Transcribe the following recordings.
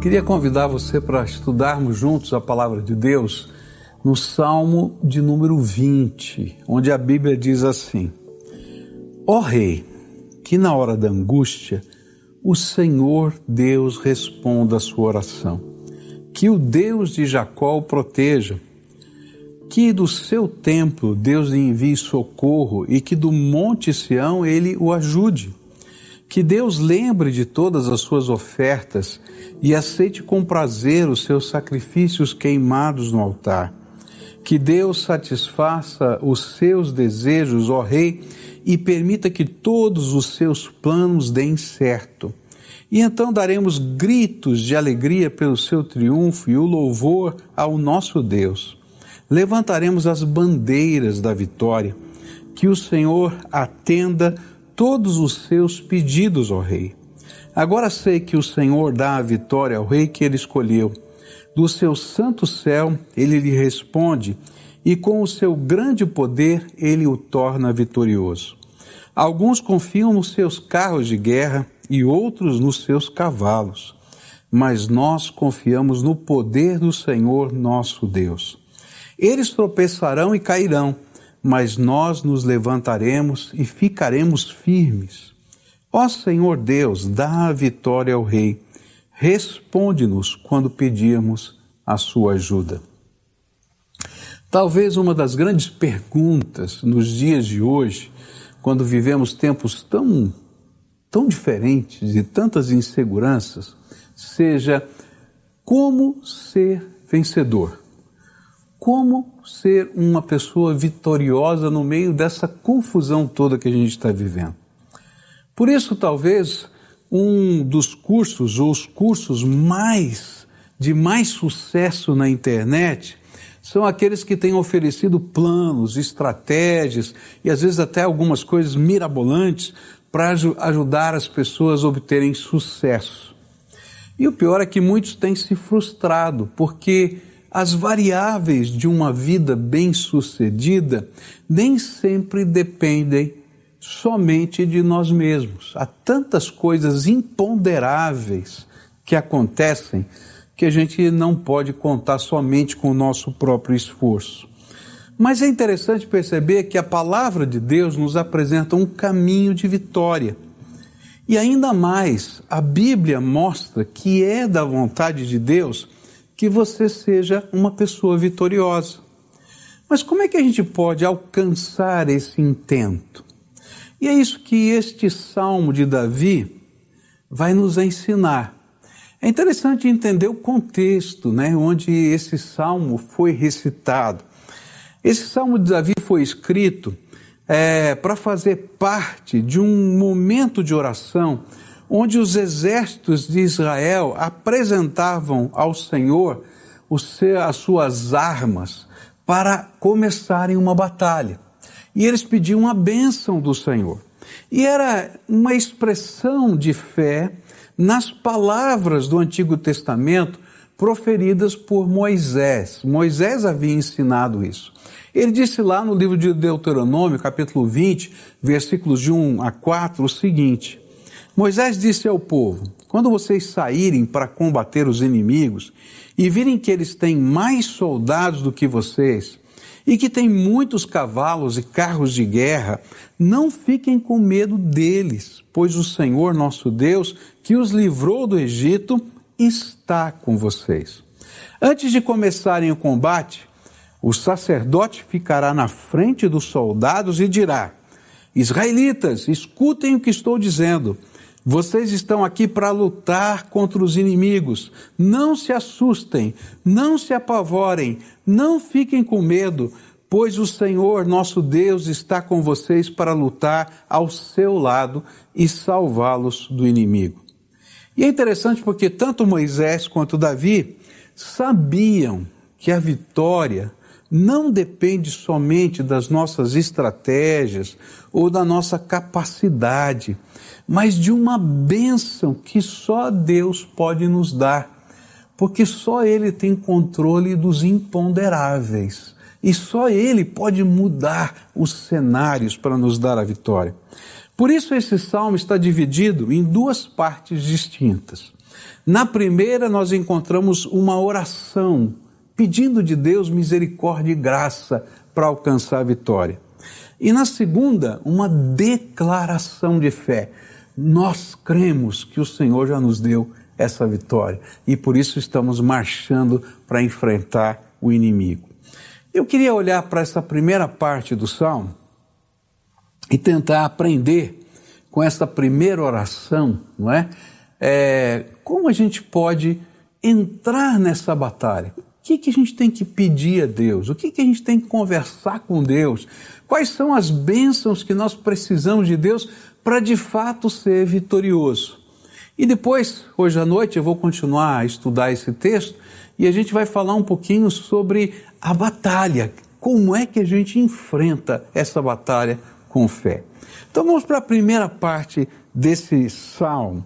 Queria convidar você para estudarmos juntos a palavra de Deus no Salmo de número 20, onde a Bíblia diz assim: Ó Rei, que na hora da angústia o Senhor Deus responda a sua oração, que o Deus de Jacó o proteja, que do seu templo Deus lhe envie socorro e que do monte Sião ele o ajude. Que Deus lembre de todas as suas ofertas e aceite com prazer os seus sacrifícios queimados no altar. Que Deus satisfaça os seus desejos, ó Rei, e permita que todos os seus planos deem certo. E então daremos gritos de alegria pelo seu triunfo e o louvor ao nosso Deus. Levantaremos as bandeiras da vitória. Que o Senhor atenda todos os seus pedidos, ó Rei. Agora sei que o Senhor dá a vitória ao Rei que ele escolheu. Do seu santo céu ele lhe responde, e com o seu grande poder ele o torna vitorioso. Alguns confiam nos seus carros de guerra e outros nos seus cavalos, mas nós confiamos no poder do Senhor nosso Deus. Eles tropeçarão e cairão mas nós nos levantaremos e ficaremos firmes. Ó Senhor Deus, dá a vitória ao Rei. Responde-nos quando pedirmos a sua ajuda. Talvez uma das grandes perguntas nos dias de hoje, quando vivemos tempos tão, tão diferentes e tantas inseguranças, seja como ser vencedor. Como ser uma pessoa vitoriosa no meio dessa confusão toda que a gente está vivendo? Por isso, talvez, um dos cursos, ou os cursos mais de mais sucesso na internet, são aqueles que têm oferecido planos, estratégias e às vezes até algumas coisas mirabolantes para ajudar as pessoas a obterem sucesso. E o pior é que muitos têm se frustrado, porque as variáveis de uma vida bem-sucedida nem sempre dependem somente de nós mesmos. Há tantas coisas imponderáveis que acontecem que a gente não pode contar somente com o nosso próprio esforço. Mas é interessante perceber que a palavra de Deus nos apresenta um caminho de vitória. E ainda mais, a Bíblia mostra que é da vontade de Deus que você seja uma pessoa vitoriosa. Mas como é que a gente pode alcançar esse intento? E é isso que este salmo de Davi vai nos ensinar. É interessante entender o contexto, né, onde esse salmo foi recitado. Esse salmo de Davi foi escrito é, para fazer parte de um momento de oração onde os exércitos de Israel apresentavam ao Senhor as suas armas para começarem uma batalha. E eles pediam a bênção do Senhor. E era uma expressão de fé nas palavras do Antigo Testamento proferidas por Moisés. Moisés havia ensinado isso. Ele disse lá no livro de Deuteronômio, capítulo 20, versículos de 1 a 4, o seguinte: Moisés disse ao povo: Quando vocês saírem para combater os inimigos e virem que eles têm mais soldados do que vocês e que têm muitos cavalos e carros de guerra, não fiquem com medo deles, pois o Senhor nosso Deus, que os livrou do Egito, está com vocês. Antes de começarem o combate, o sacerdote ficará na frente dos soldados e dirá: Israelitas, escutem o que estou dizendo. Vocês estão aqui para lutar contra os inimigos. Não se assustem, não se apavorem, não fiquem com medo, pois o Senhor, nosso Deus, está com vocês para lutar ao seu lado e salvá-los do inimigo. E é interessante porque tanto Moisés quanto Davi sabiam que a vitória não depende somente das nossas estratégias ou da nossa capacidade, mas de uma bênção que só Deus pode nos dar, porque só Ele tem controle dos imponderáveis e só Ele pode mudar os cenários para nos dar a vitória. Por isso, esse salmo está dividido em duas partes distintas. Na primeira, nós encontramos uma oração, pedindo de Deus misericórdia e graça para alcançar a vitória. E na segunda, uma declaração de fé. Nós cremos que o Senhor já nos deu essa vitória e por isso estamos marchando para enfrentar o inimigo. Eu queria olhar para essa primeira parte do salmo e tentar aprender com essa primeira oração, não é? é como a gente pode entrar nessa batalha? Que, que a gente tem que pedir a Deus? O que, que a gente tem que conversar com Deus? Quais são as bênçãos que nós precisamos de Deus para de fato ser vitorioso? E depois, hoje à noite, eu vou continuar a estudar esse texto e a gente vai falar um pouquinho sobre a batalha. Como é que a gente enfrenta essa batalha com fé? Então vamos para a primeira parte desse salmo,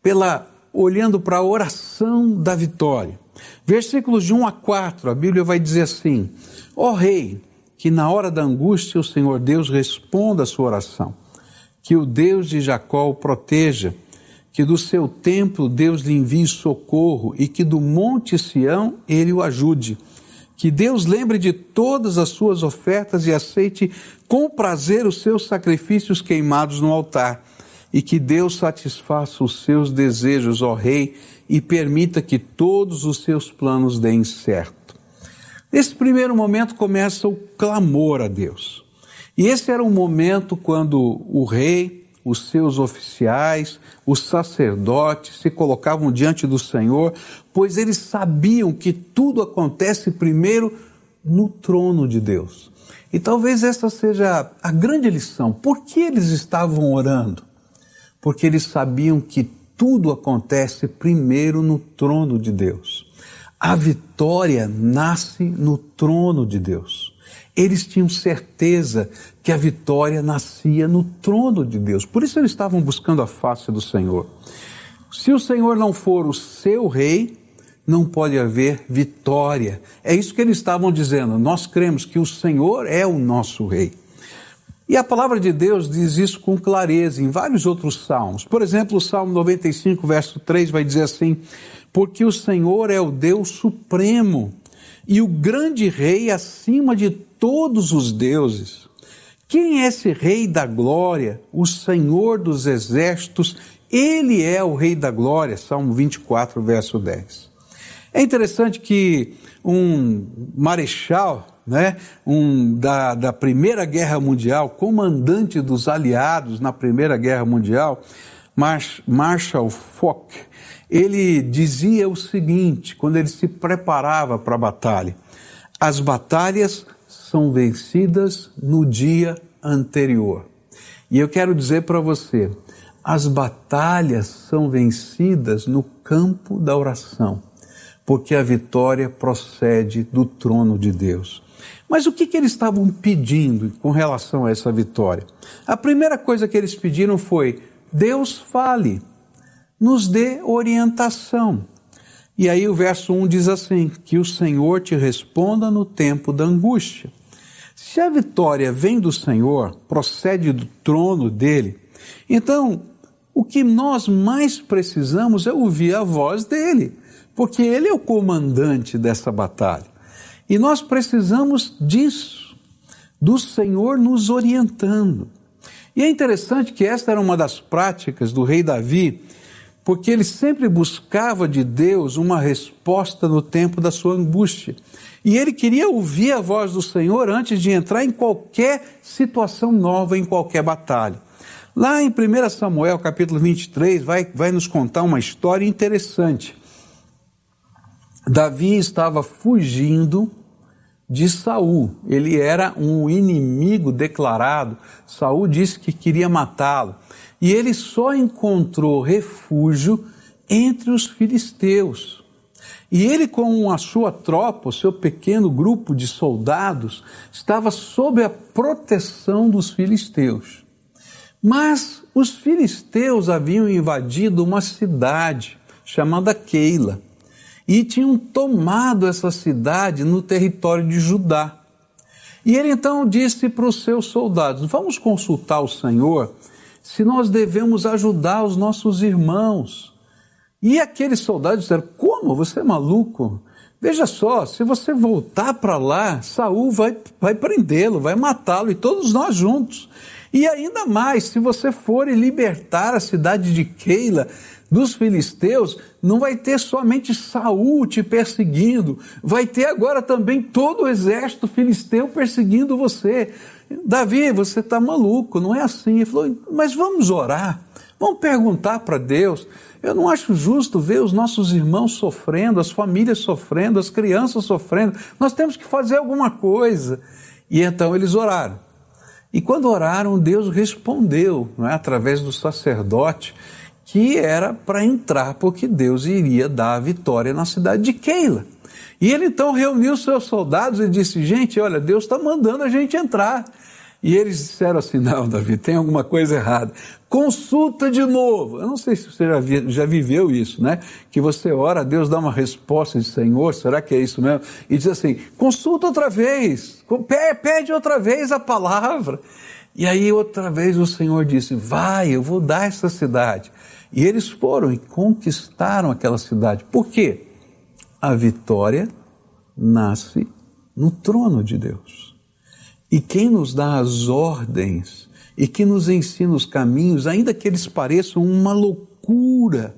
pela olhando para a oração da vitória. Versículos de 1 a 4, a Bíblia vai dizer assim: Ó oh, rei, que na hora da angústia o Senhor Deus responda a sua oração, que o Deus de Jacó o proteja que do seu templo Deus lhe envie socorro e que do monte Sião ele o ajude. Que Deus lembre de todas as suas ofertas e aceite com prazer os seus sacrifícios queimados no altar. E que Deus satisfaça os seus desejos, ó Rei, e permita que todos os seus planos deem certo. Nesse primeiro momento começa o clamor a Deus. E esse era um momento quando o rei, os seus oficiais, os sacerdotes se colocavam diante do Senhor, pois eles sabiam que tudo acontece primeiro no trono de Deus. E talvez essa seja a grande lição. Por que eles estavam orando? Porque eles sabiam que tudo acontece primeiro no trono de Deus. A vitória nasce no trono de Deus. Eles tinham certeza que a vitória nascia no trono de Deus. Por isso eles estavam buscando a face do Senhor. Se o Senhor não for o seu rei, não pode haver vitória. É isso que eles estavam dizendo. Nós cremos que o Senhor é o nosso rei. E a palavra de Deus diz isso com clareza em vários outros salmos. Por exemplo, o Salmo 95, verso 3 vai dizer assim: Porque o Senhor é o Deus supremo e o grande rei acima de todos os deuses. Quem é esse Rei da Glória, o Senhor dos Exércitos? Ele é o Rei da Glória, Salmo 24, verso 10. É interessante que um marechal, né, um da, da Primeira Guerra Mundial, comandante dos aliados na Primeira Guerra Mundial, Marshall Foch, ele dizia o seguinte, quando ele se preparava para a batalha: as batalhas são vencidas no dia anterior. E eu quero dizer para você, as batalhas são vencidas no campo da oração, porque a vitória procede do trono de Deus. Mas o que, que eles estavam pedindo com relação a essa vitória? A primeira coisa que eles pediram foi: Deus fale, nos dê orientação. E aí o verso 1 diz assim: Que o Senhor te responda no tempo da angústia. Se a vitória vem do Senhor, procede do trono dele, então o que nós mais precisamos é ouvir a voz dele, porque ele é o comandante dessa batalha. E nós precisamos disso, do Senhor nos orientando. E é interessante que esta era uma das práticas do rei Davi, porque ele sempre buscava de Deus uma resposta no tempo da sua angústia. E ele queria ouvir a voz do Senhor antes de entrar em qualquer situação nova, em qualquer batalha. Lá em 1 Samuel, capítulo 23, vai, vai nos contar uma história interessante. Davi estava fugindo de Saul. Ele era um inimigo declarado. Saul disse que queria matá-lo. E ele só encontrou refúgio entre os filisteus. E ele, com a sua tropa, o seu pequeno grupo de soldados, estava sob a proteção dos filisteus. Mas os filisteus haviam invadido uma cidade chamada Keila e tinham tomado essa cidade no território de Judá. E ele então disse para os seus soldados: Vamos consultar o Senhor se nós devemos ajudar os nossos irmãos E aqueles soldados disseram: Como? Você é maluco? Veja só, se você voltar para lá, Saul vai, vai prendê-lo, vai matá-lo e todos nós juntos. E ainda mais, se você for e libertar a cidade de Keila dos filisteus, não vai ter somente Saul te perseguindo, vai ter agora também todo o exército filisteu perseguindo você. Davi, você está maluco, não é assim. Ele falou, mas vamos orar, vamos perguntar para Deus. Eu não acho justo ver os nossos irmãos sofrendo, as famílias sofrendo, as crianças sofrendo. Nós temos que fazer alguma coisa. E então eles oraram. E quando oraram, Deus respondeu, é? através do sacerdote, que era para entrar, porque Deus iria dar a vitória na cidade de Keila. E ele então reuniu seus soldados e disse: Gente, olha, Deus está mandando a gente entrar. E eles disseram assim: Não, Davi, tem alguma coisa errada. Consulta de novo. Eu não sei se você já, vi, já viveu isso, né? Que você ora, Deus dá uma resposta de Senhor, será que é isso mesmo? E diz assim: consulta outra vez, pede outra vez a palavra. E aí outra vez o Senhor disse: Vai, eu vou dar essa cidade. E eles foram e conquistaram aquela cidade. Por quê? A vitória nasce no trono de Deus. E quem nos dá as ordens e que nos ensina os caminhos, ainda que eles pareçam uma loucura,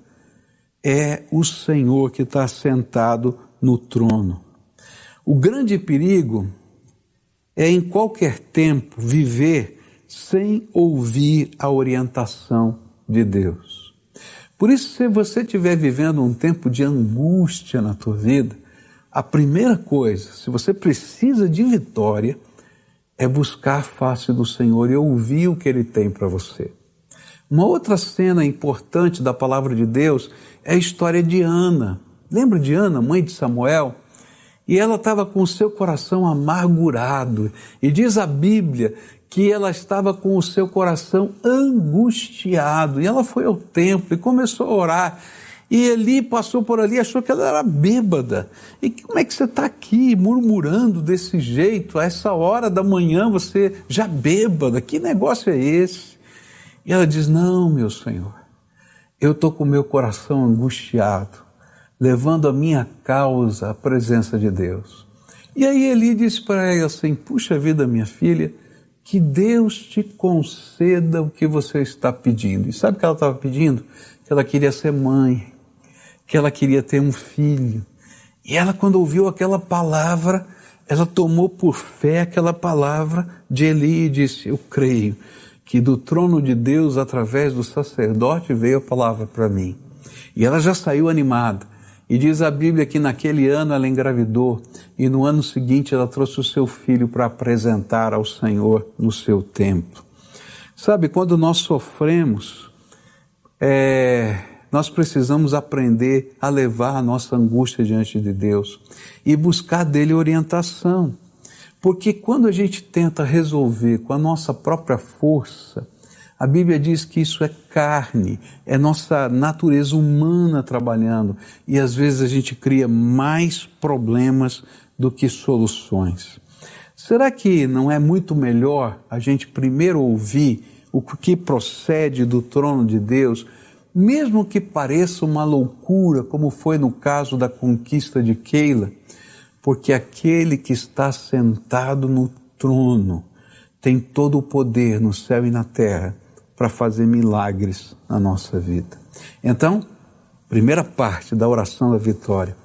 é o Senhor que está sentado no trono. O grande perigo é em qualquer tempo viver sem ouvir a orientação de Deus. Por isso, se você estiver vivendo um tempo de angústia na tua vida, a primeira coisa, se você precisa de vitória, é buscar a face do Senhor e ouvir o que Ele tem para você. Uma outra cena importante da palavra de Deus é a história de Ana. Lembra de Ana, mãe de Samuel? E ela estava com o seu coração amargurado. E diz a Bíblia que ela estava com o seu coração angustiado. E ela foi ao templo e começou a orar. E Eli passou por ali, achou que ela era bêbada. E como é que você está aqui murmurando desse jeito? A essa hora da manhã você já bêbada? Que negócio é esse? E ela diz: Não, meu Senhor, eu estou com o meu coração angustiado, levando a minha causa à presença de Deus. E aí Eli disse para ela assim: Puxa vida, minha filha, que Deus te conceda o que você está pedindo. E sabe o que ela estava pedindo? Que ela queria ser mãe que ela queria ter um filho. E ela, quando ouviu aquela palavra, ela tomou por fé aquela palavra de Eli e disse: Eu creio que do trono de Deus, através do sacerdote, veio a palavra para mim. E ela já saiu animada. E diz a Bíblia que naquele ano ela engravidou e no ano seguinte ela trouxe o seu filho para apresentar ao Senhor no seu templo. Sabe, quando nós sofremos, é, nós precisamos aprender a levar a nossa angústia diante de Deus e buscar dele orientação. Porque quando a gente tenta resolver com a nossa própria força, a Bíblia diz que isso é carne, é nossa natureza humana trabalhando e às vezes a gente cria mais problemas do que soluções. Será que não é muito melhor a gente primeiro ouvir o que procede do trono de Deus mesmo que pareça uma loucura, como foi no caso da conquista de Keila, porque aquele que está sentado no trono tem todo o poder no céu e na terra para fazer milagres na nossa vida. Então, primeira parte da oração da vitória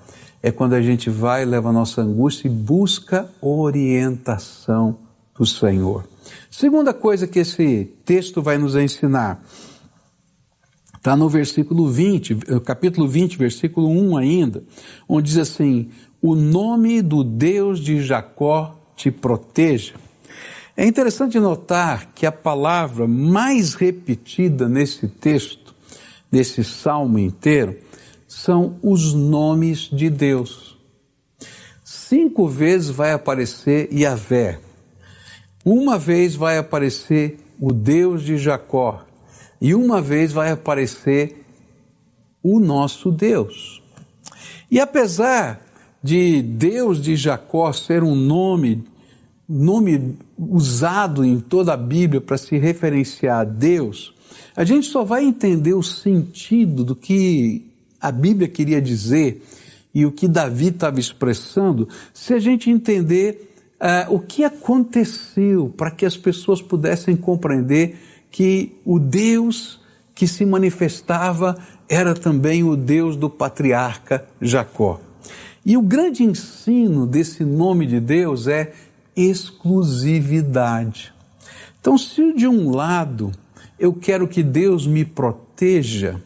é quando a gente vai, leva a nossa angústia e busca orientação do Senhor. Segunda coisa que esse texto vai nos ensinar Está no versículo 20, eh, capítulo 20, versículo 1 ainda, onde diz assim: O nome do Deus de Jacó te proteja. É interessante notar que a palavra mais repetida nesse texto, nesse salmo inteiro, são os nomes de Deus. Cinco vezes vai aparecer Yahvé. Uma vez vai aparecer o Deus de Jacó, e uma vez vai aparecer o nosso Deus. E apesar de Deus de Jacó ser um nome, nome usado em toda a Bíblia para se referenciar a Deus, a gente só vai entender o sentido do que a Bíblia queria dizer e o que Davi estava expressando, se a gente entender uh, o que aconteceu para que as pessoas pudessem compreender que o Deus que se manifestava era também o Deus do patriarca Jacó. E o grande ensino desse nome de Deus é exclusividade. Então, se de um lado eu quero que Deus me proteja,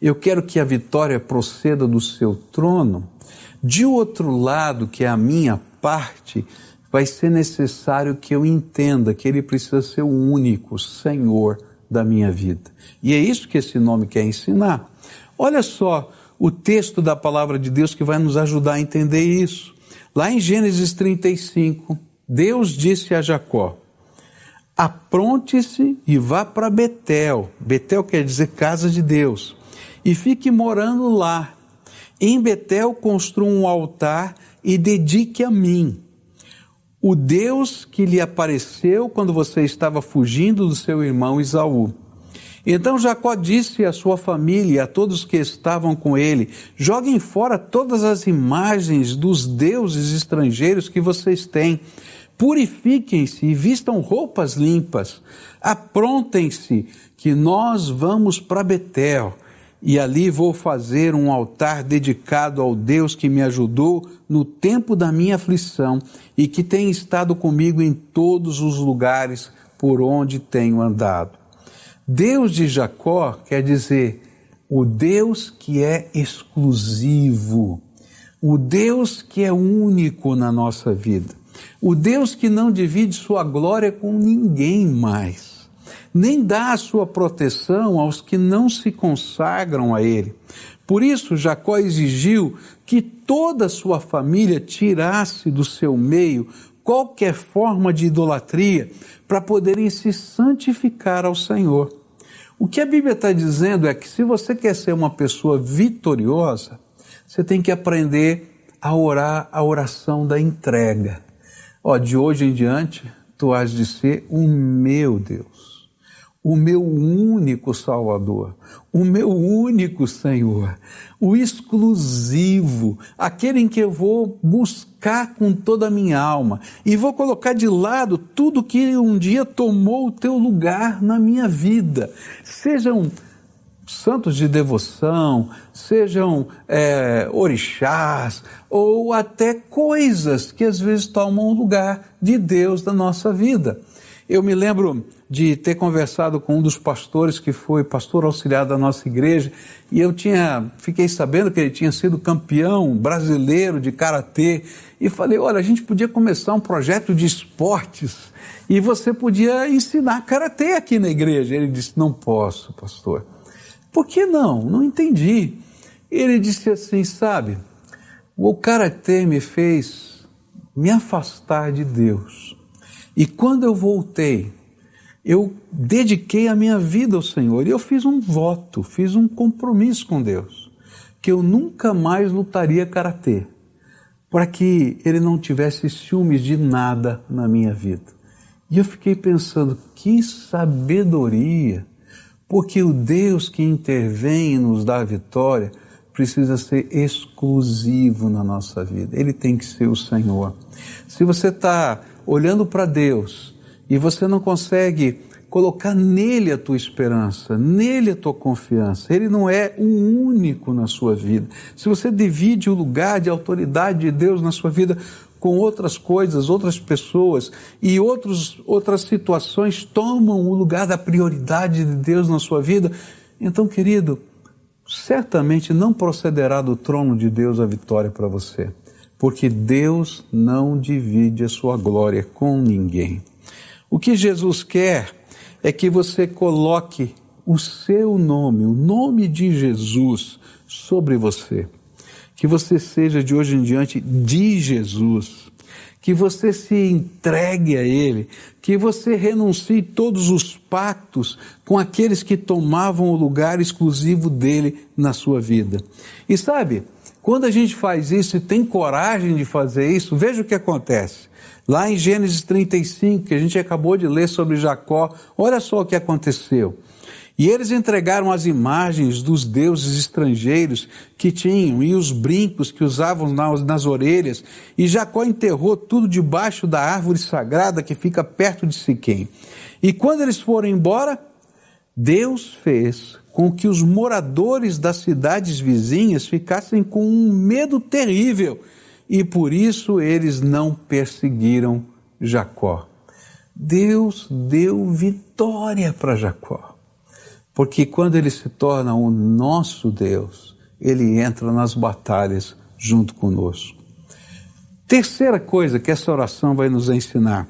eu quero que a vitória proceda do seu trono, de outro lado, que é a minha parte, vai ser necessário que eu entenda que Ele precisa ser o único Senhor da minha vida. E é isso que esse nome quer ensinar. Olha só o texto da palavra de Deus que vai nos ajudar a entender isso. Lá em Gênesis 35, Deus disse a Jacó: Apronte-se e vá para Betel. Betel quer dizer casa de Deus. E fique morando lá. Em Betel construa um altar e dedique a mim. O Deus que lhe apareceu quando você estava fugindo do seu irmão Isaú. Então Jacó disse à sua família e a todos que estavam com ele: Joguem fora todas as imagens dos deuses estrangeiros que vocês têm. Purifiquem-se e vistam roupas limpas. Aprontem-se, que nós vamos para Betel e ali vou fazer um altar dedicado ao Deus que me ajudou no tempo da minha aflição e que tem estado comigo em todos os lugares por onde tenho andado. Deus de Jacó quer dizer o Deus que é exclusivo, o Deus que é único na nossa vida, o Deus que não divide sua glória com ninguém mais, nem dá a sua proteção aos que não se consagram a Ele. Por isso, Jacó exigiu que toda a sua família tirasse do seu meio qualquer forma de idolatria para poderem se santificar ao Senhor. O que a Bíblia está dizendo é que se você quer ser uma pessoa vitoriosa, você tem que aprender a orar a oração da entrega. Ó, de hoje em diante, tu has de ser o meu Deus o meu único Salvador, o meu único Senhor, o exclusivo, aquele em que eu vou buscar com toda a minha alma e vou colocar de lado tudo que um dia tomou o teu lugar na minha vida. Sejam santos de devoção, sejam é, orixás ou até coisas que às vezes tomam o lugar de Deus na nossa vida. Eu me lembro de ter conversado com um dos pastores que foi pastor auxiliar da nossa igreja e eu tinha fiquei sabendo que ele tinha sido campeão brasileiro de karatê e falei, olha, a gente podia começar um projeto de esportes e você podia ensinar karatê aqui na igreja. Ele disse, não posso, pastor. Por que não? Não entendi. Ele disse assim, sabe, o karatê me fez me afastar de Deus. E quando eu voltei, eu dediquei a minha vida ao Senhor e eu fiz um voto, fiz um compromisso com Deus, que eu nunca mais lutaria karatê, para que ele não tivesse ciúmes de nada na minha vida. E eu fiquei pensando, que sabedoria, porque o Deus que intervém e nos dá a vitória precisa ser exclusivo na nossa vida, ele tem que ser o Senhor. Se você está olhando para Deus e você não consegue colocar nele a tua esperança, nele a tua confiança. Ele não é o único na sua vida. Se você divide o lugar de autoridade de Deus na sua vida com outras coisas, outras pessoas e outros, outras situações tomam o lugar da prioridade de Deus na sua vida, então, querido, certamente não procederá do trono de Deus a vitória para você porque Deus não divide a sua glória com ninguém. O que Jesus quer é que você coloque o seu nome, o nome de Jesus, sobre você. Que você seja de hoje em diante de Jesus. Que você se entregue a Ele. Que você renuncie todos os pactos com aqueles que tomavam o lugar exclusivo dele na sua vida. E sabe, Quando a gente faz isso e tem coragem de fazer isso, veja o que acontece. Lá em Gênesis 35, que a gente acabou de ler sobre Jacó, olha só o que aconteceu. E eles entregaram as imagens dos deuses estrangeiros que tinham e os brincos que usavam nas, orelhas, e Jacó enterrou tudo debaixo da árvore sagrada que fica perto de Siquém. E quando eles foram embora, Deus fez com que os moradores das cidades vizinhas ficassem com um medo terrível, e por isso eles não perseguiram Jacó. Deus deu vitória para Jacó. Porque quando ele se torna o nosso Deus, ele entra nas batalhas junto conosco. Terceira coisa que essa oração vai nos ensinar.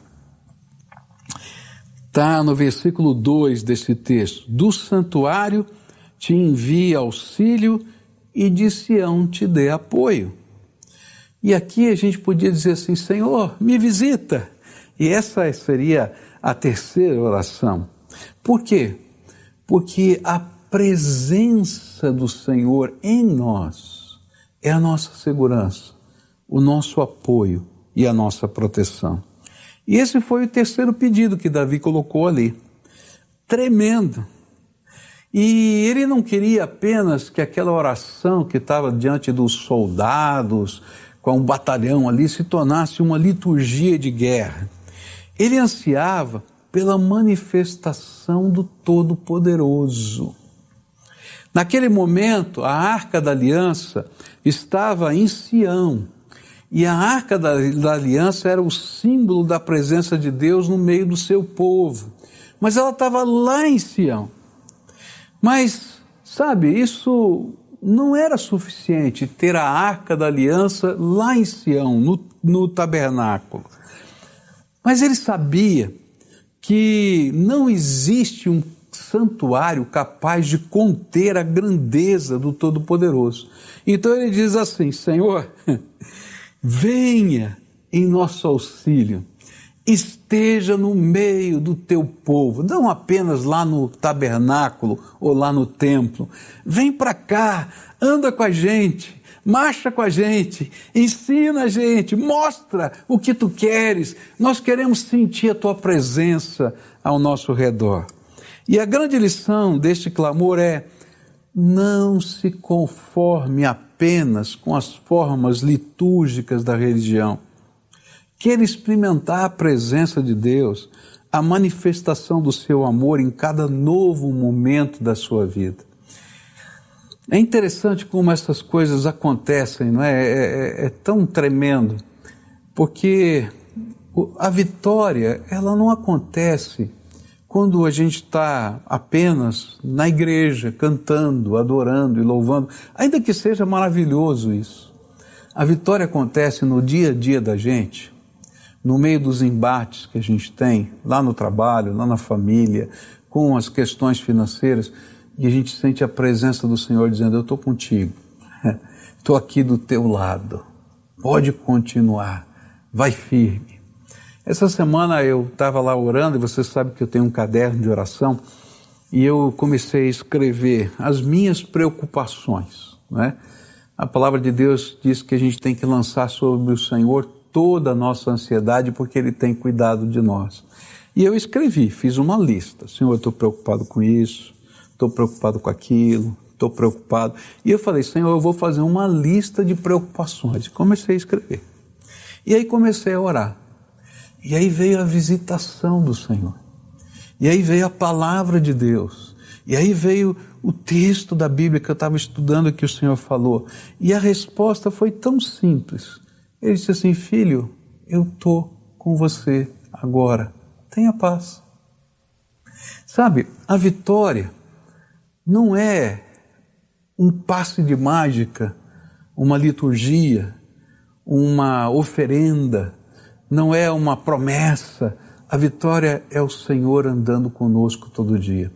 Está no versículo 2 desse texto. Do santuário te envia auxílio e de Sião te dê apoio. E aqui a gente podia dizer assim: Senhor, me visita. E essa seria a terceira oração. Por quê? Porque a presença do Senhor em nós é a nossa segurança, o nosso apoio e a nossa proteção. E esse foi o terceiro pedido que Davi colocou ali. Tremendo. E ele não queria apenas que aquela oração que estava diante dos soldados, com um batalhão ali, se tornasse uma liturgia de guerra. Ele ansiava pela manifestação do Todo-Poderoso. Naquele momento, a arca da aliança estava em Sião, e a arca da, da, aliança era o símbolo da presença de Deus no meio do seu povo. Mas ela estava lá em Sião. Mas, sabe, isso não era suficiente ter a arca da aliança lá em Sião, no, no tabernáculo. Mas ele sabia que não existe um santuário capaz de conter a grandeza do Todo-Poderoso. Então ele diz assim: Senhor, venha em nosso auxílio, esteja no meio do teu povo, não apenas lá no tabernáculo ou lá no templo. Vem para cá, anda com a gente, marcha com a gente, ensina a gente, mostra o que tu queres. Nós queremos sentir a tua presença ao nosso redor. E a grande lição deste clamor é: não se conforme apenas com as formas litúrgicas da religião. Queira experimentar a presença de Deus, a manifestação do seu amor em cada novo momento da sua vida. É interessante como essas coisas acontecem, não é? É, é, é tão tremendo, porque a vitória ela não acontece quando a gente está apenas na igreja cantando, adorando e louvando, ainda que seja maravilhoso isso. A vitória acontece no dia a dia da gente, no meio dos embates que a gente tem, lá no trabalho, lá na família, com as questões financeiras e a gente sente a presença do Senhor dizendo: Eu estou contigo, estou aqui do teu lado, pode continuar, vai firme. Essa semana eu estava lá orando e você sabe que eu tenho um caderno de oração e eu comecei a escrever as minhas preocupações. Né? A palavra de Deus diz que a gente tem que lançar sobre o Senhor toda a nossa ansiedade porque Ele tem cuidado de nós. E eu escrevi, fiz uma lista. Senhor, eu estou preocupado com isso, estou preocupado com aquilo, estou preocupado. E eu falei, Senhor, eu vou fazer uma lista de preocupações. Comecei a escrever. E aí comecei a orar. E aí veio a visitação do Senhor. E aí veio a palavra de Deus. E aí veio o texto da Bíblia que eu estava estudando que o Senhor falou. E a resposta foi tão simples. Ele disse assim: Filho, eu estou com você agora. Tenha paz. Sabe, a vitória não é um passe de mágica, uma liturgia, uma oferenda, não é uma promessa. A vitória é o Senhor andando conosco todo dia.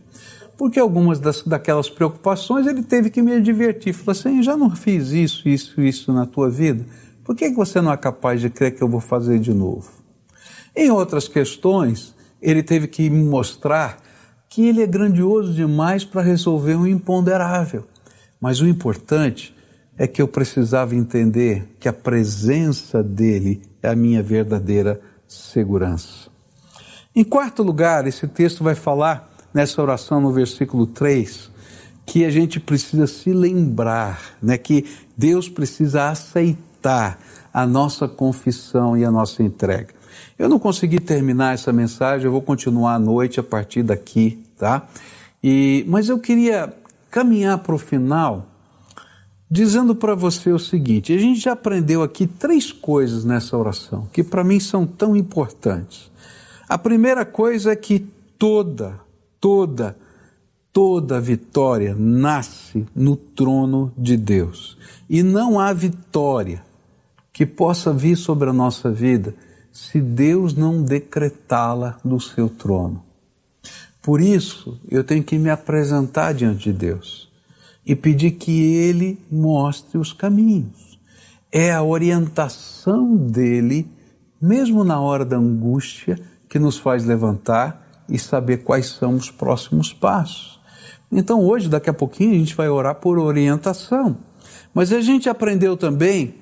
Porque algumas das, daquelas preocupações ele teve que me advertir. Falou assim: já não fiz isso, isso, isso na tua vida? Por que você não é capaz de crer que eu vou fazer de novo? Em outras questões, ele teve que me mostrar que ele é grandioso demais para resolver um imponderável. Mas o importante é que eu precisava entender que a presença dele é a minha verdadeira segurança. Em quarto lugar, esse texto vai falar nessa oração no versículo 3 que a gente precisa se lembrar, né, que Deus precisa aceitar a nossa confissão e a nossa entrega. Eu não consegui terminar essa mensagem, eu vou continuar à noite a partir daqui, tá? E, mas eu queria caminhar para o final dizendo para você o seguinte: a gente já aprendeu aqui três coisas nessa oração que para mim são tão importantes. A primeira coisa é que toda, toda, toda vitória nasce no trono de Deus. E não há vitória que possa vir sobre a nossa vida se Deus não decretá-la no seu trono. Por isso, eu tenho que me apresentar diante de Deus e pedir que Ele mostre os caminhos. É a orientação dele, mesmo na hora da angústia, que nos faz levantar e saber quais são os próximos passos. Então, hoje, daqui a pouquinho, a gente vai orar por orientação. Mas a gente aprendeu também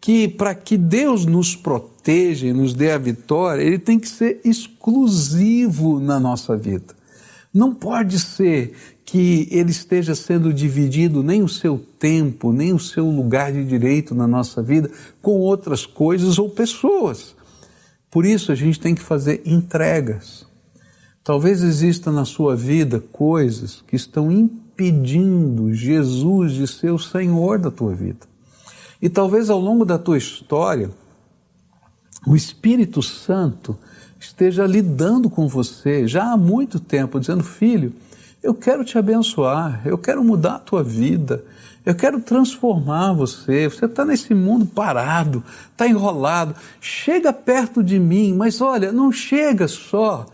que para que Deus nos proteja e nos dê a vitória, ele tem que ser exclusivo na nossa vida. Não pode ser que ele esteja sendo dividido nem o seu tempo, nem o seu lugar de direito na nossa vida com outras coisas ou pessoas. Por isso a gente tem que fazer entregas. Talvez exista na sua vida coisas que estão impedindo Jesus de ser o Senhor da tua vida. E talvez ao longo da tua história, o Espírito Santo esteja lidando com você já há muito tempo, dizendo: Filho, eu quero te abençoar, eu quero mudar a tua vida, eu quero transformar você. Você está nesse mundo parado, está enrolado. Chega perto de mim, mas olha, não chega só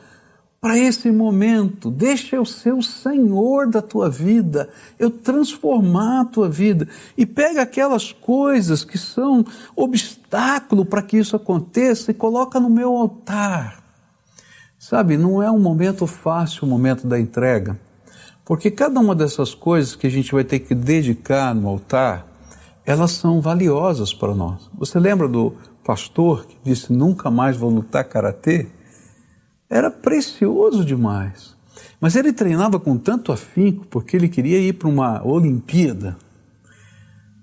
para esse momento. Deixa eu ser o Senhor da tua vida, eu transformar a tua vida. E pega aquelas coisas que são obstáculo para que isso aconteça e coloca no meu altar. Sabe, não é um momento fácil o momento da entrega, porque cada uma dessas coisas que a gente vai ter que dedicar no altar, elas são valiosas para nós. Você lembra do pastor que disse: Nunca mais vou lutar karatê? era precioso demais. Mas ele treinava com tanto afinco porque ele queria ir para uma Olimpíada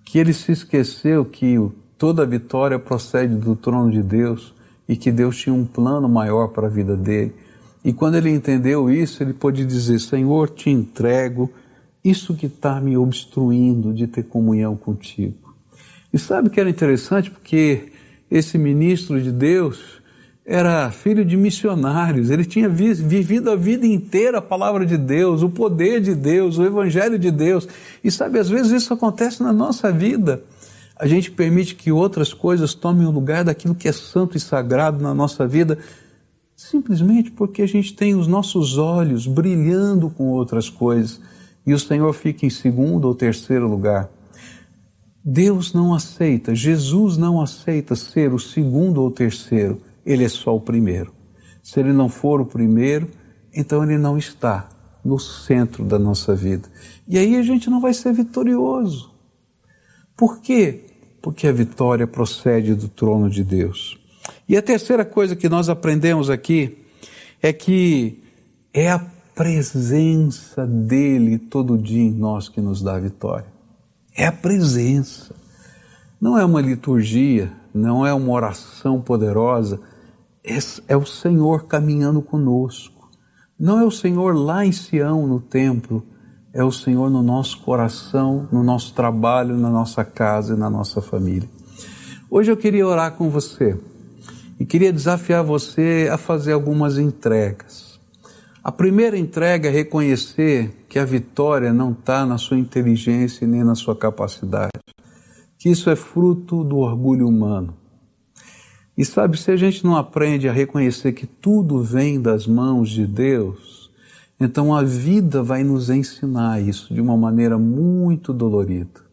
que ele se esqueceu que toda vitória procede do trono de Deus e que Deus tinha um plano maior para a vida dele. E quando ele entendeu isso, ele pôde dizer: Senhor, te entrego isso que está me obstruindo de ter comunhão contigo. E sabe que era interessante porque esse ministro de Deus, era filho de missionários, ele tinha vivido a vida inteira a palavra de Deus, o poder de Deus, o evangelho de Deus. E sabe, às vezes isso acontece na nossa vida. A gente permite que outras coisas tomem o lugar daquilo que é santo e sagrado na nossa vida, simplesmente porque a gente tem os nossos olhos brilhando com outras coisas e o Senhor fica em segundo ou terceiro lugar. Deus não aceita, Jesus não aceita ser o segundo ou terceiro ele é só o primeiro. Se ele não for o primeiro, então ele não está no centro da nossa vida. E aí a gente não vai ser vitorioso. Por quê? Porque a vitória procede do trono de Deus. E a terceira coisa que nós aprendemos aqui é que é a presença dele todo dia em nós que nos dá a vitória. É a presença. Não é uma liturgia, não é uma oração poderosa, é o Senhor caminhando conosco. Não é o Senhor lá em Sião, no templo, é o Senhor no nosso coração, no nosso trabalho, na nossa casa e na nossa família. Hoje eu queria orar com você e queria desafiar você a fazer algumas entregas. A primeira entrega é reconhecer que a vitória não está na sua inteligência nem na sua capacidade, que isso é fruto do orgulho humano e sabe, se a gente não aprende a reconhecer que tudo vem das mãos de Deus, então a vida vai nos ensinar isso de uma maneira muito dolorida.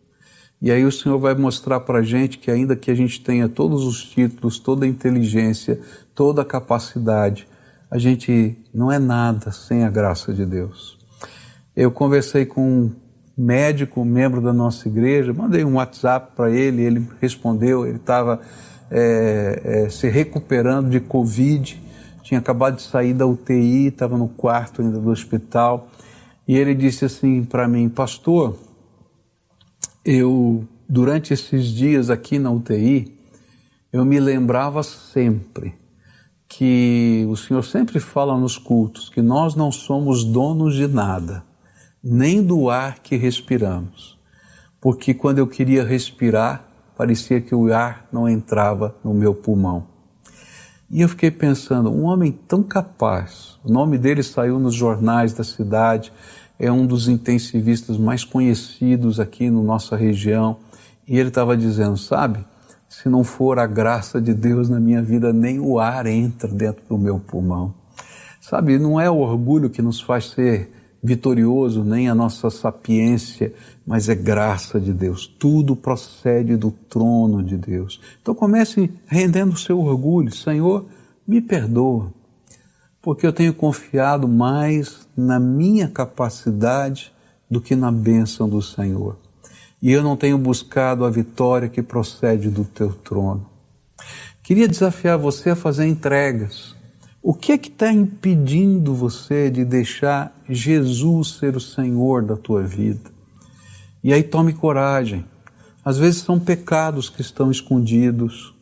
E aí o Senhor vai mostrar para a gente que ainda que a gente tenha todos os títulos, toda a inteligência, toda a capacidade, a gente não é nada sem a graça de Deus. Eu conversei com médico, membro da nossa igreja, mandei um WhatsApp para ele, ele respondeu, ele estava é, é, se recuperando de Covid, tinha acabado de sair da UTI, estava no quarto ainda do hospital, e ele disse assim para mim, pastor, eu, durante esses dias aqui na UTI, eu me lembrava sempre que o Senhor sempre fala nos cultos que nós não somos donos de nada, nem do ar que respiramos. Porque quando eu queria respirar, parecia que o ar não entrava no meu pulmão. E eu fiquei pensando, um homem tão capaz, o nome dele saiu nos jornais da cidade, é um dos intensivistas mais conhecidos aqui na nossa região, e ele estava dizendo, sabe, se não for a graça de Deus na minha vida, nem o ar entra dentro do meu pulmão. Sabe, não é o orgulho que nos faz ser vitorioso, nem a nossa sapiência, mas é graça de Deus. Tudo procede do trono de Deus. Então comece rendendo o seu orgulho. Senhor, me perdoa, porque eu tenho confiado mais na minha capacidade do que na bênção do Senhor e eu não tenho buscado a vitória que procede do teu trono. Queria desafiar você a fazer entregas. O que é que está impedindo você de deixar Jesus ser o Senhor da tua vida? E aí tome coragem. Às vezes são pecados que estão escondidos.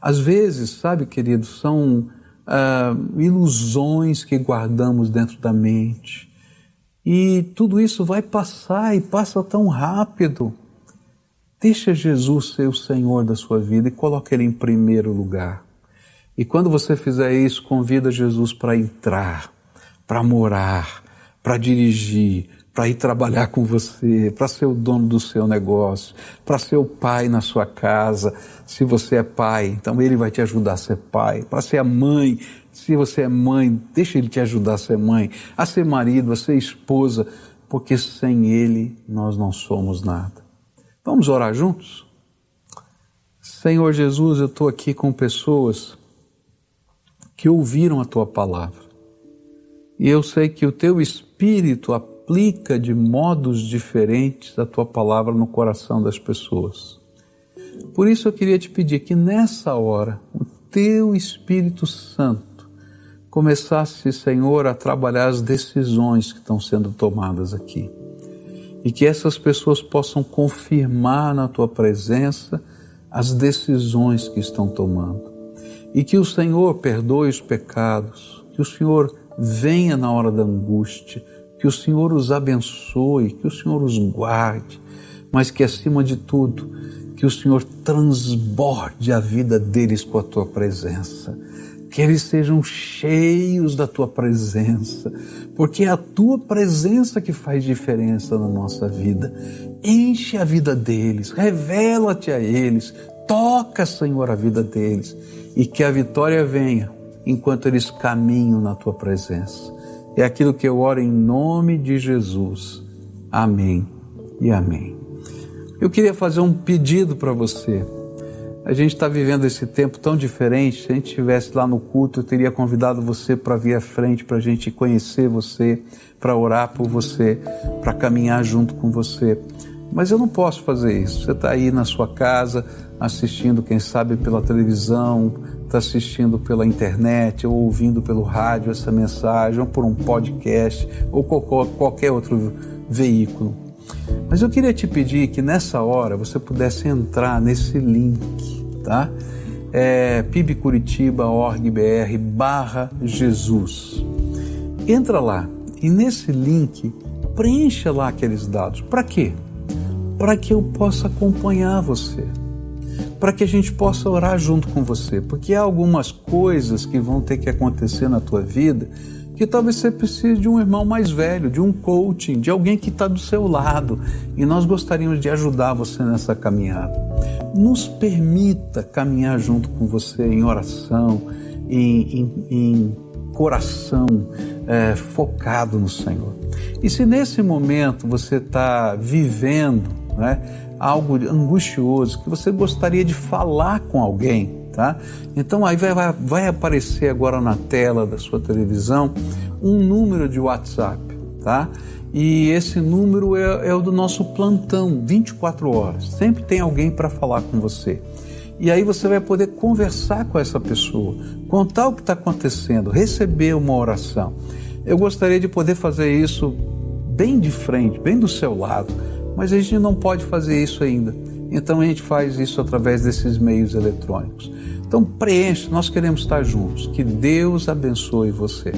Às vezes, sabe, querido, são ah, ilusões que guardamos dentro da mente. E tudo isso vai passar e passa tão rápido. Deixa Jesus ser o Senhor da sua vida e coloque Ele em primeiro lugar. E quando você fizer isso, convida Jesus para entrar, para morar, para dirigir, para ir trabalhar com você, para ser o dono do seu negócio, para ser o pai na sua casa. Se você é pai, então ele vai te ajudar a ser pai. Para ser a mãe, se você é mãe, deixa ele te ajudar a ser mãe, a ser marido, a ser esposa, porque sem ele nós não somos nada. Vamos orar juntos? Senhor Jesus, eu estou aqui com pessoas que ouviram a tua palavra. E eu sei que o teu espírito aplica de modos diferentes a tua palavra no coração das pessoas. Por isso eu queria te pedir que nessa hora o teu Espírito Santo começasse, Senhor, a trabalhar as decisões que estão sendo tomadas aqui. E que essas pessoas possam confirmar na tua presença as decisões que estão tomando. E que o Senhor perdoe os pecados, que o Senhor venha na hora da angústia, que o Senhor os abençoe, que o Senhor os guarde, mas que acima de tudo, que o Senhor transborde a vida deles com a tua presença. Que eles sejam cheios da tua presença, porque é a tua presença que faz diferença na nossa vida. Enche a vida deles, revela-te a eles, toca, Senhor, a vida deles e que a vitória venha enquanto eles caminham na tua presença. É aquilo que eu oro em nome de Jesus. Amém e amém. Eu queria fazer um pedido para você. A gente está vivendo esse tempo tão diferente. Se a gente estivesse lá no culto, eu teria convidado você para vir à frente, para a gente conhecer você, para orar por você, para caminhar junto com você. Mas eu não posso fazer isso. Você está aí na sua casa, assistindo, quem sabe, pela televisão, está assistindo pela internet ou ouvindo pelo rádio essa mensagem, ou por um podcast, ou qualquer outro veículo. Mas eu queria te pedir que nessa hora você pudesse entrar nesse link, tá? É pibcuritiba.org.br barra Jesus. Entra lá e nesse link preencha lá aqueles dados. Para quê? Para que eu possa acompanhar você para que a gente possa orar junto com você, porque há algumas coisas que vão ter que acontecer na tua vida que talvez você precise de um irmão mais velho, de um coaching, de alguém que está do seu lado e nós gostaríamos de ajudar você nessa caminhada. Nos permita caminhar junto com você em oração, em, em, em coração é, focado no Senhor. E se nesse momento você está vivendo, né, algo angustioso, que você gostaria de falar com alguém, tá? Então aí vai, vai, vai aparecer agora na tela da sua televisão um número de WhatsApp. tá? E esse número é, é o do nosso plantão, 24 horas. Sempre tem alguém para falar com você. E aí você vai poder conversar com essa pessoa, contar o que está acontecendo, receber uma oração. Eu gostaria de poder fazer isso bem de frente, bem do seu lado, mas a gente não pode fazer isso ainda. Então a gente faz isso através desses meios eletrônicos. Então preencha, nós queremos estar juntos. Que Deus abençoe você.